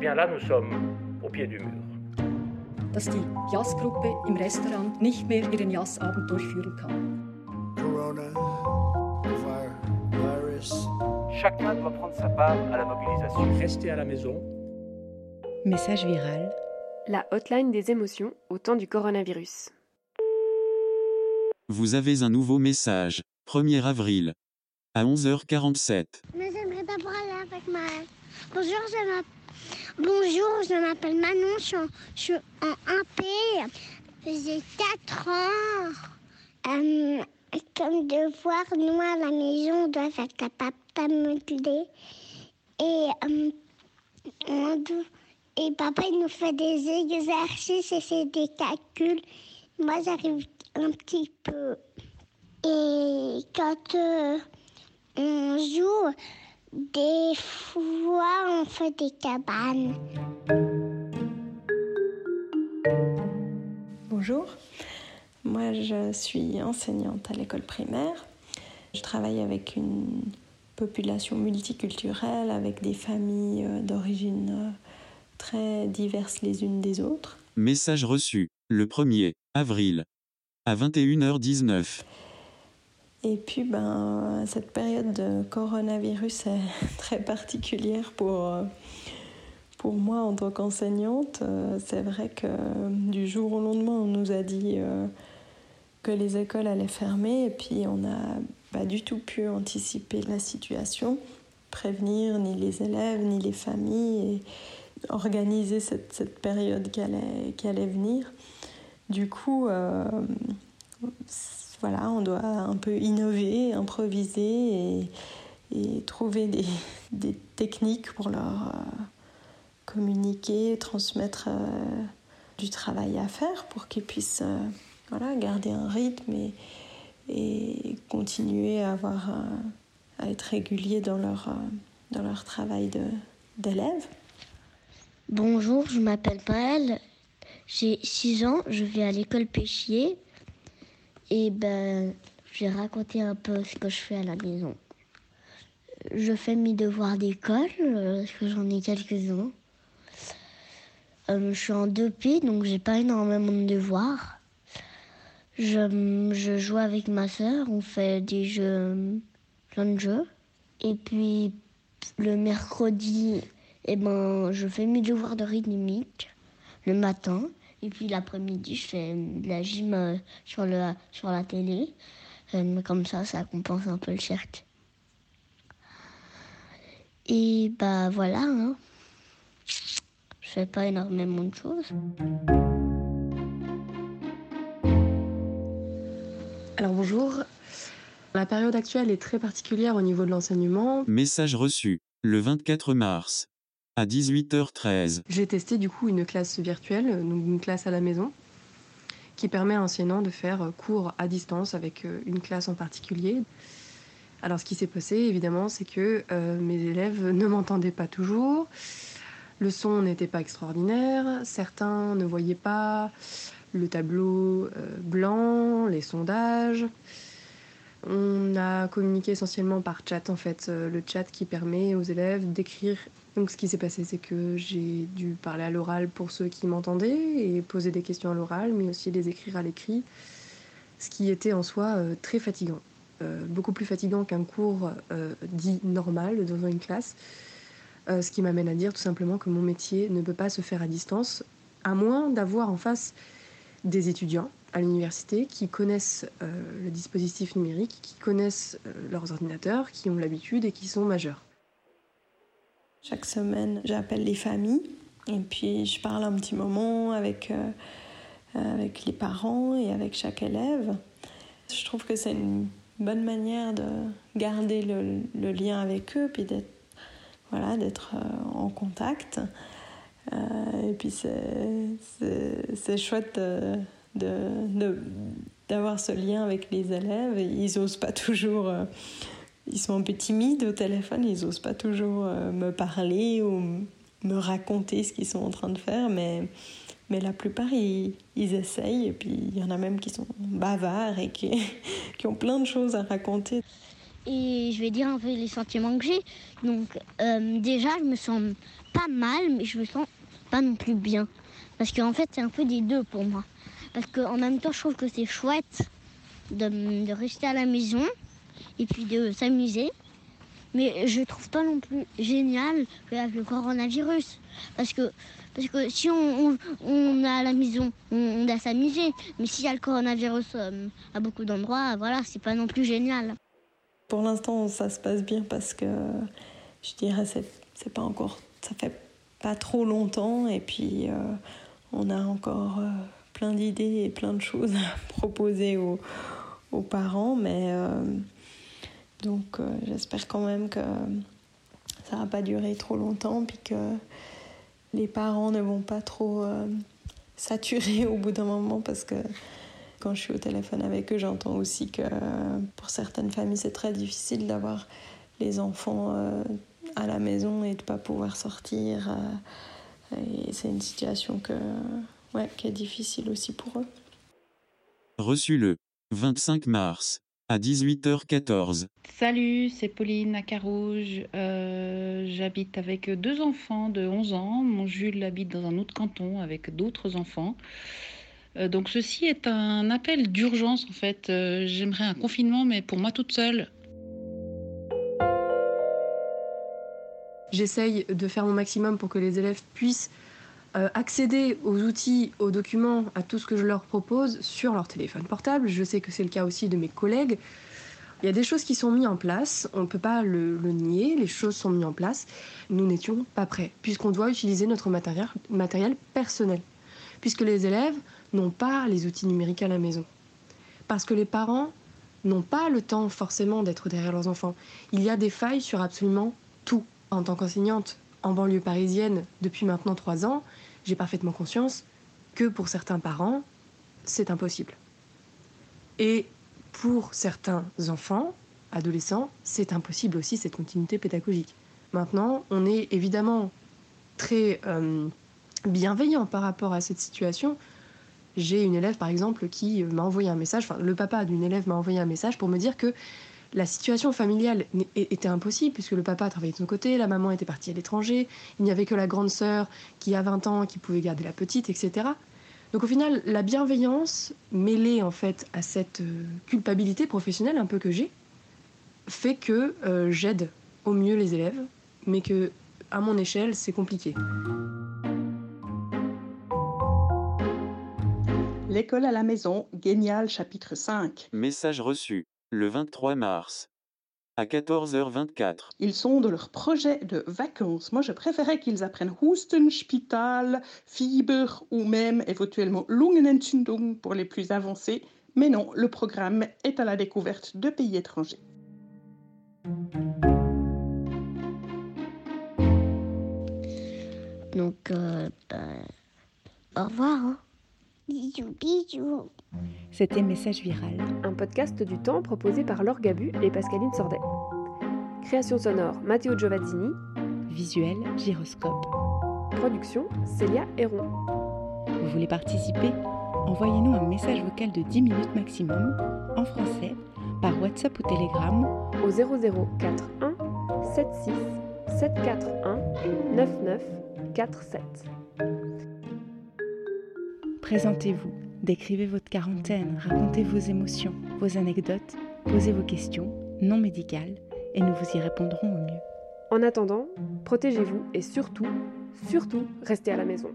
bien là, nous sommes au pied du mur. Dass die Jazzgruppe im Restaurant nicht mehr ihren Jazzabend durchführen kann. Corona, virus. Chacun doit prendre sa part à la mobilisation. Restez à la maison. Message viral. La hotline des émotions au temps du coronavirus. Vous avez un nouveau message. 1er avril. À 11h47. Mais j'aimerais d'abord aller avec ma... Bonjour, je m'appelle... Bonjour, je m'appelle Manon, je suis en, je suis en 1P. J'ai 4 ans. Euh, comme devoir, nous à la maison, on doit faire capable de Et, euh, et papa, il nous fait des exercices et c'est des calculs. Moi, j'arrive un petit peu. Et quand euh, on joue, des fois, on fait des cabanes. Bonjour, moi je suis enseignante à l'école primaire. Je travaille avec une population multiculturelle, avec des familles euh, d'origine euh, très diverses les unes des autres. Message reçu. Le 1er avril. À 21h19. Et puis, ben, cette période de coronavirus est très particulière pour, euh, pour moi en tant qu'enseignante. Euh, C'est vrai que euh, du jour au lendemain, on nous a dit que les écoles allaient fermer et puis on n'a pas du tout pu anticiper la situation, prévenir ni les élèves ni les familles et organiser cette, cette période qui allait, qui allait venir. Du coup, voilà, on doit un peu innover, improviser et, trouver des, des techniques pour leur euh, communiquer, transmettre euh, du travail à faire pour qu'ils puissent euh, voilà, garder un rythme et, continuer à, avoir, à être réguliers dans leur, dans leur travail d'élève. Bonjour, je m'appelle Maëlle. J'ai 6 ans, je vais à l'école Péchier. Et ben, je vais raconter un peu ce que je fais à la maison. Je fais mes devoirs d'école, euh, parce que j'en ai quelques-uns. Euh, je suis en 2P, donc j'ai pas énormément de devoirs. Je, je joue avec ma sœur, on fait des jeux, plein de jeux. Et puis, le mercredi, eh ben, je fais mes devoirs de rythmique le matin. Et puis l'après-midi, je fais de la gym euh, sur, le, sur la télé. Euh, comme ça, ça compense un peu le cirque. Et bah voilà, hein. je fais pas énormément de choses. Alors bonjour. La période actuelle est très particulière au niveau de l'enseignement. Message reçu. Le 24 mars. À 18h13. J'ai testé du coup une classe virtuelle, donc une classe à la maison, qui permet à l'enseignant de faire euh, cours à distance avec euh, une classe en particulier. Alors ce qui s'est passé évidemment, c'est que euh, mes élèves ne m'entendaient pas toujours, le son n'était pas extraordinaire, certains ne voyaient pas le tableau euh, blanc, les sondages. On a communiqué essentiellement par chat en fait, euh, le chat qui permet aux élèves d'écrire. Donc ce qui s'est passé c'est que j'ai dû parler à l'oral pour ceux qui m'entendaient et poser des questions à l'oral mais aussi les écrire à l'écrit, ce qui était en soi euh, très fatigant. Euh, beaucoup plus fatigant qu'un cours dit normal dans une classe. Ce qui m'amène à dire tout simplement que mon métier ne peut pas se faire à distance, à moins d'avoir en face des étudiants à l'université qui connaissent euh, le dispositif numérique, qui connaissent euh, leurs ordinateurs, qui ont l'habitude et qui sont majeurs. Chaque semaine, j'appelle les familles et puis je parle un petit moment avec, euh, avec les parents et avec chaque élève. Je trouve que c'est une bonne manière de garder le, lien avec eux puis d'être voilà, d'être en contact. Et puis c'est- chouette de- de- d'avoir ce lien avec les élèves. Ils osent pas toujours. euh, ils sont un peu timides au téléphone, ils osent pas toujours euh, me parler ou me raconter ce qu'ils sont en train de faire, mais, mais la plupart ils, ils essayent. Et puis il y en a même qui sont bavards et qui, qui ont plein de choses à raconter. Et je vais dire un peu les sentiments que j'ai. Donc, euh, déjà, je me sens pas mal, mais je me sens pas non plus bien. Parce qu'en fait, c'est un peu des deux pour moi. Parce qu'en même temps, je trouve que c'est chouette de, rester à la maison et puis de s'amuser. Mais je trouve pas non plus génial avec le coronavirus. Parce que, parce que si on, on, est à la maison, on, on doit s'amuser. Mais s'il y a le coronavirus euh, à beaucoup d'endroits, voilà, c'est pas non plus génial. Pour l'instant, ça se passe bien parce que je dirais c'est pas encore, ça fait pas trop longtemps et puis euh, on a encore euh, plein d'idées et plein de choses à proposer aux, parents, mais euh, donc euh, j'espère quand même que ça va pas durer trop longtemps puis que les parents ne vont pas trop euh, saturer au bout d'un moment parce que quand je suis au téléphone avec eux, j'entends aussi que pour certaines familles, c'est très difficile d'avoir les enfants à la maison et de ne pas pouvoir sortir. et c'est une situation que, ouais, qui est difficile aussi pour eux. Reçu le 25 mars à 18h14. Salut, c'est Pauline à Carouge. Euh, J'habite avec deux enfants de 11 ans. Mon Jules habite dans un autre canton avec d'autres enfants. Euh, donc ceci est un appel d'urgence en fait. Euh, J'aimerais un confinement mais pour moi toute seule. J'essaye de faire mon maximum pour que les élèves puissent euh, accéder aux outils, aux documents, à tout ce que je leur propose sur leur téléphone portable. Je sais que c'est le cas aussi de mes collègues. Il y a des choses qui sont mises en place, on ne peut pas le, nier, les choses sont mises en place. Nous n'étions pas prêts, puisqu'on doit utiliser notre matériel personnel, puisque les élèves n'ont pas les outils numériques à la maison. Parce que les parents n'ont pas le temps forcément d'être derrière leurs enfants. Il y a des failles sur absolument tout. En tant qu'enseignante en banlieue parisienne depuis maintenant trois ans, j'ai parfaitement conscience que pour certains parents, c'est impossible. Et pour certains enfants, adolescents, c'est impossible aussi cette continuité pédagogique. Maintenant, on est évidemment très euh, bienveillant par rapport à cette situation. J'ai une élève, par exemple, qui m'a envoyé un message, enfin, le papa d'une élève m'a envoyé un message pour me dire que la situation familiale était impossible, puisque le papa travaillait de son côté, la maman était partie à l'étranger, il n'y avait que la grande sœur qui a 20 ans qui pouvait garder la petite, etc. Donc au final, la bienveillance mêlée en fait à cette euh, culpabilité professionnelle un peu que j'ai, fait que euh, j'aide au mieux les élèves, mais que à mon échelle, c'est compliqué. L'école à la maison, Génial, chapitre 5. Message reçu le 23 mars à 14h24. Ils sont de leur projet de vacances. Moi, je préférais qu'ils apprennent Husten, Spital, Fieber ou même éventuellement Lungenentzündung pour les plus avancés. Mais non, le programme est à la découverte de pays étrangers. Donc, euh, ben, au revoir. hein. Bisous, bisous. C'était Message Viral. Un podcast du temps proposé par Laure Gabu et Pascaline Sordet. Création sonore Matteo Giovazzini. Visuel Gyroscope. Production Célia Héron. Vous voulez participer? Envoyez-nous un message vocal de 10 minutes maximum, en français, par WhatsApp ou Telegram au 0041 76 741 9947. Présentez-vous, décrivez votre quarantaine, racontez vos émotions, vos anecdotes, posez vos questions, non médicales, et nous vous y répondrons au mieux. En attendant, protégez-vous et surtout, surtout, restez à la maison.